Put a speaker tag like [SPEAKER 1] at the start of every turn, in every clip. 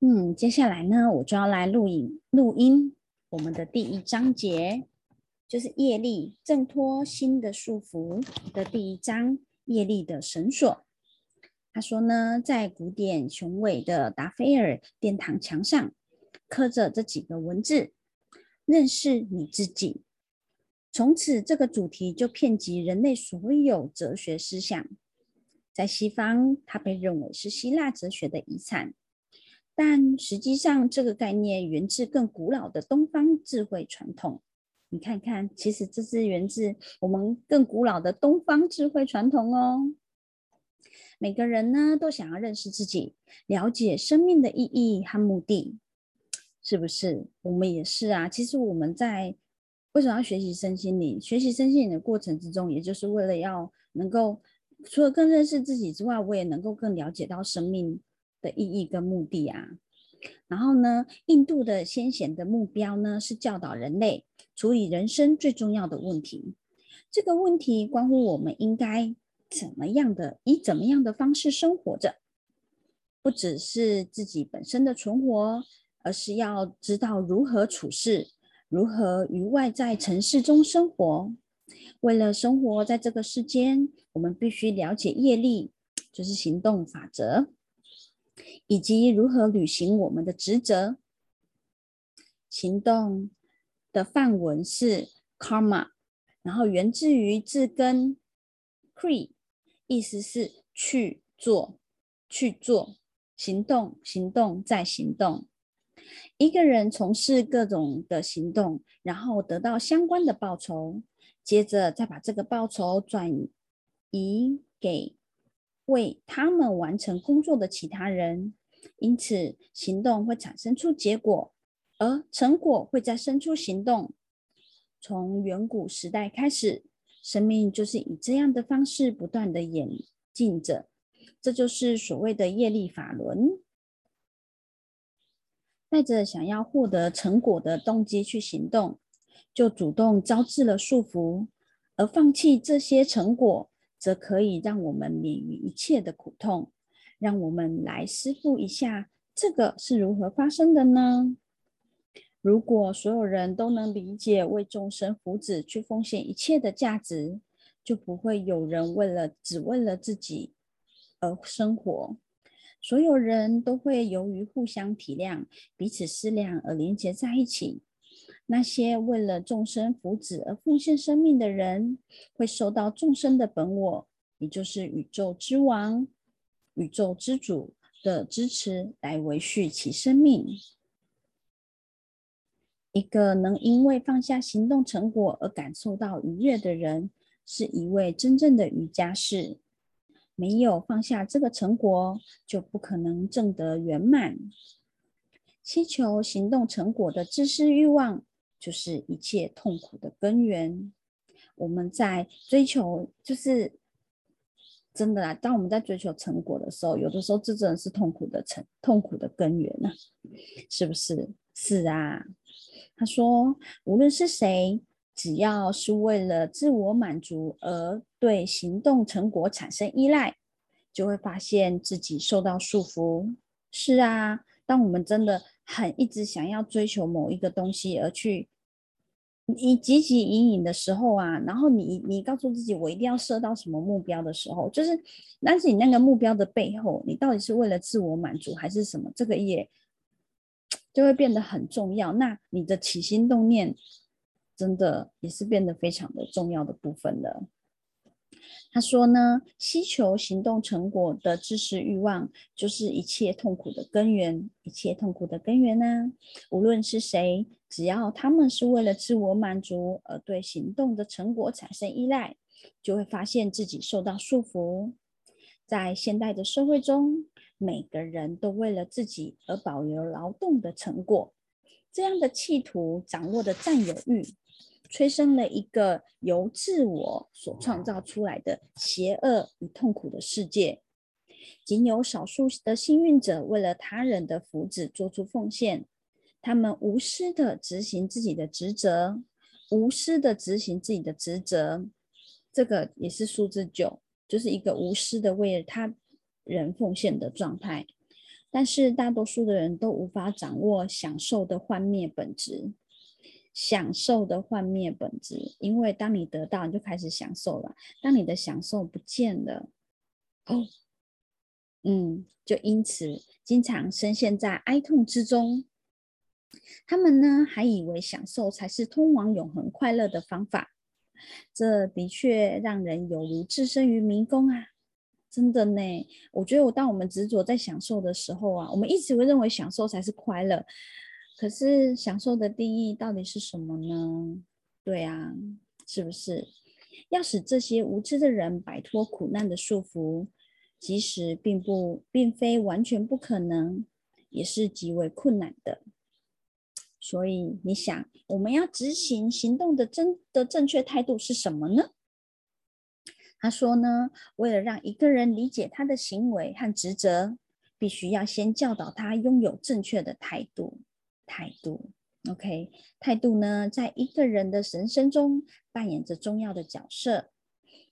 [SPEAKER 1] 嗯，接下来呢，我就要来录影录音我们的第一章节，就是业力挣脱心的束缚的第一章，业力的绳索。他说呢，在古典雄伟的达菲尔殿堂墙上刻着这几个文字：认识你自己。从此，这个主题就遍及人类所有哲学思想。在西方，它被认为是希腊哲学的遗产。但实际上，这个概念源自更古老的东方智慧传统。你看看，其实这是源自我们更古老的东方智慧传统哦。每个人呢，都想要认识自己，了解生命的意义和目的，是不是？我们也是啊。其实我们在为什么要学习身心灵？学习身心灵的过程之中，也就是为了要能够除了更认识自己之外，我也能够更了解到生命。的意义跟目的啊，然后呢，印度的先贤的目标呢是教导人类处理人生最重要的问题。这个问题关乎我们应该怎么样的以怎么样的方式生活着，不只是自己本身的存活，而是要知道如何处事，如何于外在城市中生活。为了生活在这个世间，我们必须了解业力，就是行动法则。以及如何履行我们的职责。行动的范文是 karma，然后源自于字根 kri，意思是去做、去做、行动、行动再行动。一个人从事各种的行动，然后得到相关的报酬，接着再把这个报酬转移给。为他们完成工作的其他人，因此行动会产生出结果，而成果会再生出行动。从远古时代开始，生命就是以这样的方式不断的演进着，这就是所谓的业力法轮。带着想要获得成果的动机去行动，就主动招致了束缚，而放弃这些成果。则可以让我们免于一切的苦痛。让我们来思复一下，这个是如何发生的呢？如果所有人都能理解为众生福祉去奉献一切的价值，就不会有人为了只为了自己而生活。所有人都会由于互相体谅、彼此思量而连结在一起。那些为了众生福祉而奉献生命的人，会受到众生的本我，也就是宇宙之王、宇宙之主的支持，来维续其生命。一个能因为放下行动成果而感受到愉悦的人，是一位真正的瑜伽士。没有放下这个成果，就不可能证得圆满。祈求行动成果的自私欲望。就是一切痛苦的根源。我们在追求，就是真的啦。当我们在追求成果的时候，有的时候这真的是痛苦的成痛苦的根源呢，是不是？是啊。他说，无论是谁，只要是为了自我满足而对行动成果产生依赖，就会发现自己受到束缚。是啊，当我们真的。很一直想要追求某一个东西而去，你汲汲营营的时候啊，然后你你告诉自己我一定要设到什么目标的时候，就是，但是你那个目标的背后，你到底是为了自我满足还是什么？这个也就会变得很重要。那你的起心动念，真的也是变得非常的重要的部分了。他说呢，希求行动成果的知识欲望，就是一切痛苦的根源。一切痛苦的根源呢，无论是谁，只要他们是为了自我满足而对行动的成果产生依赖，就会发现自己受到束缚。在现代的社会中，每个人都为了自己而保留劳动的成果，这样的企图掌握的占有欲。催生了一个由自我所创造出来的邪恶与痛苦的世界。仅有少数的幸运者为了他人的福祉做出奉献，他们无私的执行自己的职责，无私的执行自己的职责。这个也是数字九，就是一个无私的为了他人奉献的状态。但是大多数的人都无法掌握享受的幻灭本质。享受的幻灭本质，因为当你得到，你就开始享受了；当你的享受不见了，哦，嗯，就因此经常深陷在哀痛之中。他们呢，还以为享受才是通往永恒快乐的方法。这的确让人有如置身于迷宫啊！真的呢，我觉得我当我们执着在享受的时候啊，我们一直会认为享受才是快乐。可是享受的定义到底是什么呢？对啊，是不是要使这些无知的人摆脱苦难的束缚？即使并不并非完全不可能，也是极为困难的。所以你想，我们要执行行动的真的正确态度是什么呢？他说呢，为了让一个人理解他的行为和职责，必须要先教导他拥有正确的态度。态度，OK，态度呢，在一个人的人生中扮演着重要的角色。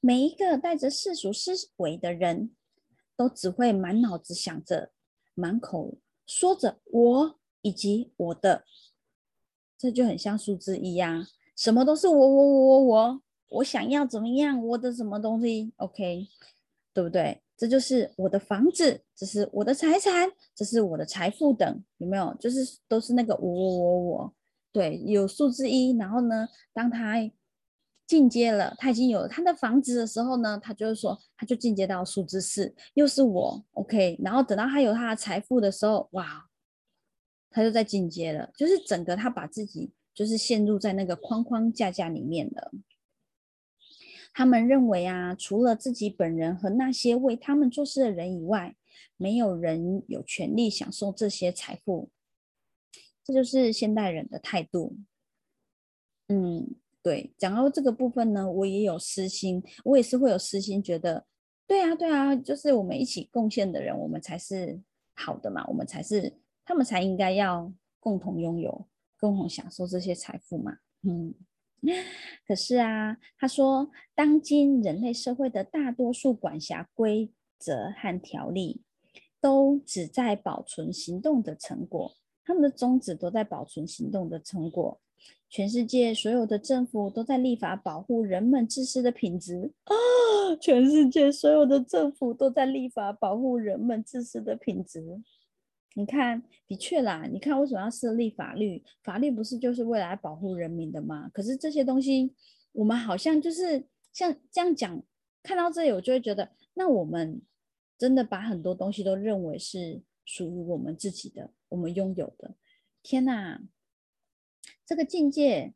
[SPEAKER 1] 每一个带着世俗思维的人，都只会满脑子想着、满口说着“我”以及“我的”，这就很像数字一样，什么都是我、我、我、我、我，我想要怎么样，我的什么东西，OK，对不对？这就是我的房子，这是我的财产，这是我的财富等，有没有？就是都是那个我我我我，对，有数字一。然后呢，当他进阶了，他已经有了他的房子的时候呢，他就是说，他就进阶到数字四，又是我，OK。然后等到他有他的财富的时候，哇，他就在进阶了，就是整个他把自己就是陷入在那个框框架架里面了。他们认为啊，除了自己本人和那些为他们做事的人以外，没有人有权利享受这些财富。这就是现代人的态度。嗯，对。讲到这个部分呢，我也有私心，我也是会有私心，觉得，对啊，对啊，就是我们一起贡献的人，我们才是好的嘛，我们才是，他们才应该要共同拥有、共同享受这些财富嘛。嗯。可是啊，他说，当今人类社会的大多数管辖规则和条例，都只在保存行动的成果，他们的宗旨都在保存行动的成果。全世界所有的政府都在立法保护人们自私的品质啊！全世界所有的政府都在立法保护人们自私的品质。你看，的确啦。你看，为什么要设立法律？法律不是就是为了保护人民的吗？可是这些东西，我们好像就是像这样讲。看到这里，我就会觉得，那我们真的把很多东西都认为是属于我们自己的，我们拥有的。天哪，这个境界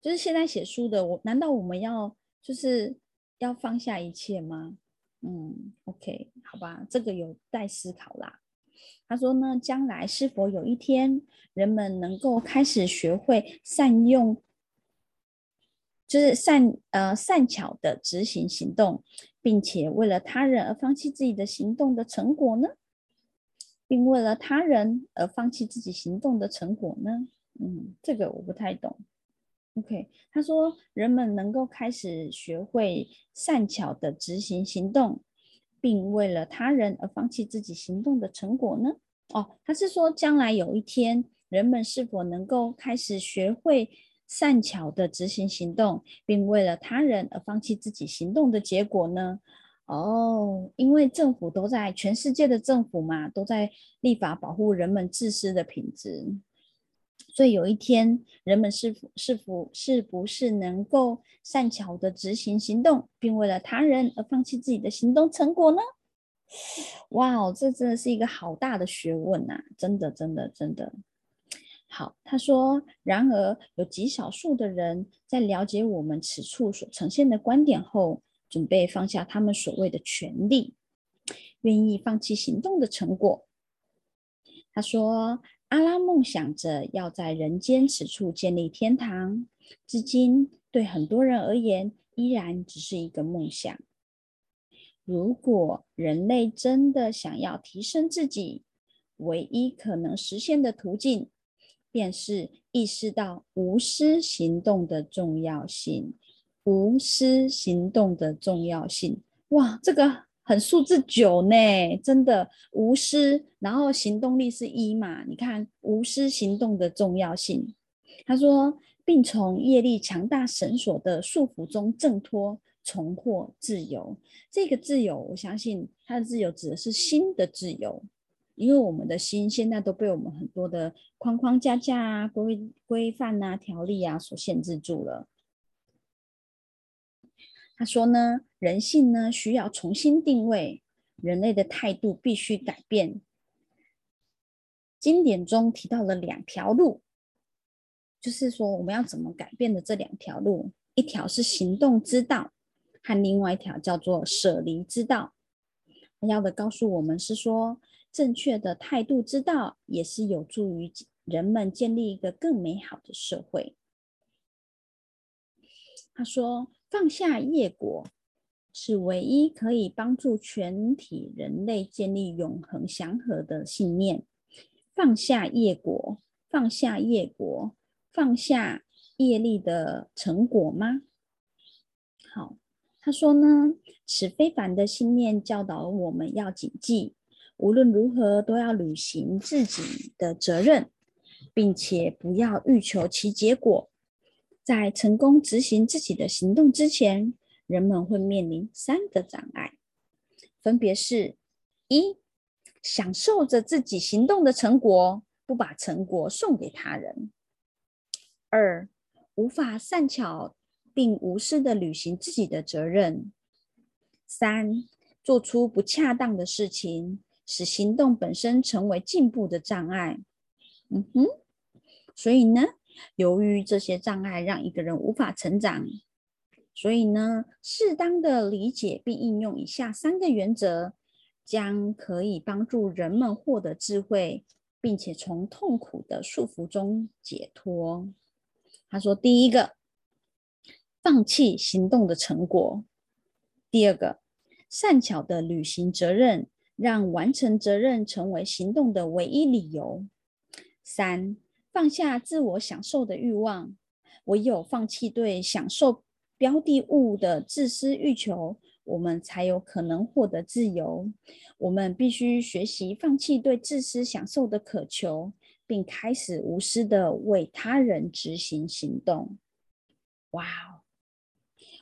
[SPEAKER 1] 就是现在写书的我。难道我们要就是要放下一切吗？嗯，OK，好吧，这个有待思考啦。他说呢，将来是否有一天，人们能够开始学会善用，就是善呃善巧的执行行动，并且为了他人而放弃自己的行动的成果呢？并为了他人而放弃自己行动的成果呢？嗯，这个我不太懂。OK，他说人们能够开始学会善巧的执行行动。并为了他人而放弃自己行动的成果呢？哦，他是说将来有一天，人们是否能够开始学会善巧的执行行动，并为了他人而放弃自己行动的结果呢？哦，因为政府都在全世界的政府嘛，都在立法保护人们自私的品质。所以有一天，人们是否是否是不是能够善巧的执行行动，并为了他人而放弃自己的行动成果呢？哇哦，这真的是一个好大的学问呐！真的，真的，真的。好，他说，然而有极少数的人在了解我们此处所呈现的观点后，准备放下他们所谓的权利，愿意放弃行动的成果。他说。阿拉梦想着要在人间此处建立天堂，至今对很多人而言依然只是一个梦想。如果人类真的想要提升自己，唯一可能实现的途径，便是意识到无私行动的重要性。无私行动的重要性，哇，这个很数字九呢，真的无私，然后行动力是一嘛？你看无私行动的重要性。他说，并从业力强大绳索的束缚中挣脱，重获自由。这个自由，我相信他的自由指的是心的自由，因为我们的心现在都被我们很多的框框架架啊、规规范啊、条例啊所限制住了。他说呢，人性呢需要重新定位，人类的态度必须改变。经典中提到了两条路，就是说我们要怎么改变的这两条路，一条是行动之道，和另外一条叫做舍离之道。他要的告诉我们是说，正确的态度之道也是有助于人们建立一个更美好的社会。他说。放下业果是唯一可以帮助全体人类建立永恒祥和的信念。放下业果，放下业果，放下业力的成果吗？好，他说呢，此非凡的信念教导我们要谨记，无论如何都要履行自己的责任，并且不要欲求其结果。在成功执行自己的行动之前，人们会面临三个障碍，分别是：一、享受着自己行动的成果，不把成果送给他人；二、无法善巧并无私的履行自己的责任；三、做出不恰当的事情，使行动本身成为进步的障碍。嗯哼，所以呢？由于这些障碍让一个人无法成长，所以呢，适当的理解并应用以下三个原则，将可以帮助人们获得智慧，并且从痛苦的束缚中解脱。他说：第一个，放弃行动的成果；第二个，善巧的履行责任，让完成责任成为行动的唯一理由；三。放下自我享受的欲望，唯有放弃对享受标的物的自私欲求，我们才有可能获得自由。我们必须学习放弃对自私享受的渴求，并开始无私的为他人执行行动。哇哦，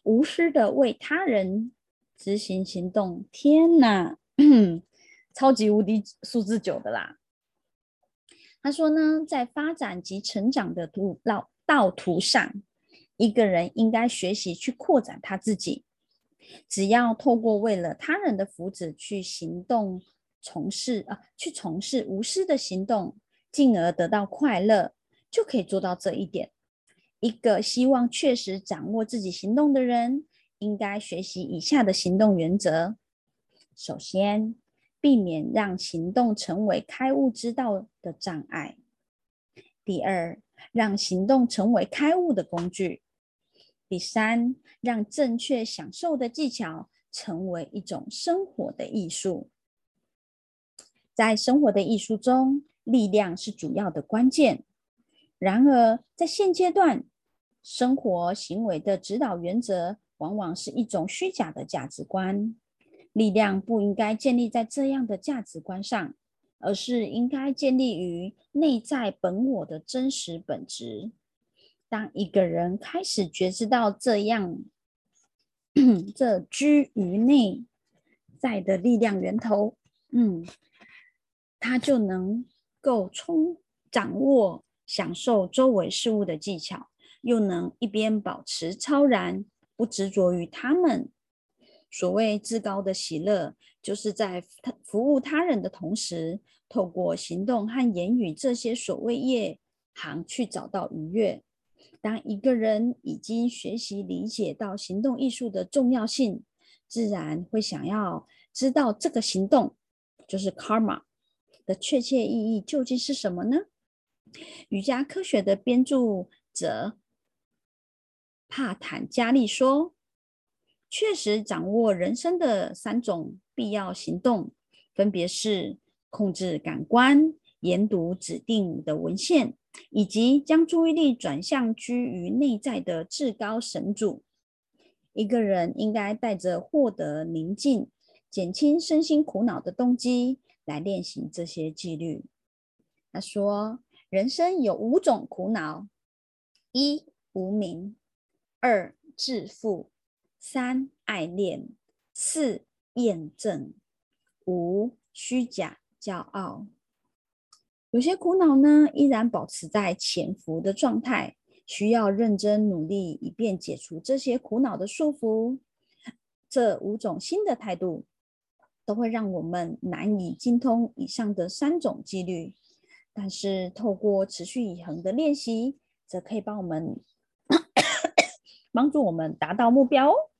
[SPEAKER 1] 无私的为他人执行行动，天哪，超级无敌数字九的啦！他说呢，在发展及成长的途道道途上，一个人应该学习去扩展他自己。只要透过为了他人的福祉去行动、从事啊，去从事无私的行动，进而得到快乐，就可以做到这一点。一个希望确实掌握自己行动的人，应该学习以下的行动原则：首先。避免让行动成为开悟之道的障碍。第二，让行动成为开悟的工具。第三，让正确享受的技巧成为一种生活的艺术。在生活的艺术中，力量是主要的关键。然而，在现阶段，生活行为的指导原则往往是一种虚假的价值观。力量不应该建立在这样的价值观上，而是应该建立于内在本我的真实本质。当一个人开始觉知到这样，这居于内在的力量源头，嗯，他就能够充掌握享受周围事物的技巧，又能一边保持超然，不执着于他们。所谓至高的喜乐，就是在他服务他人的同时，透过行动和言语这些所谓业行去找到愉悦。当一个人已经学习理解到行动艺术的重要性，自然会想要知道这个行动就是 karma 的确切意义究竟是什么呢？瑜伽科学的编著者帕坦加利说。确实掌握人生的三种必要行动，分别是控制感官、研读指定的文献，以及将注意力转向居于内在的至高神主。一个人应该带着获得宁静、减轻身心苦恼的动机来练习这些纪律。他说，人生有五种苦恼：一、无名；二、自负；三、爱恋；四、验证；五、虚假骄傲。有些苦恼呢，依然保持在潜伏的状态，需要认真努力，以便解除这些苦恼的束缚。这五种新的态度，都会让我们难以精通以上的三种纪律。但是，透过持续以恒的练习，则可以帮我们 帮助我们达到目标哦。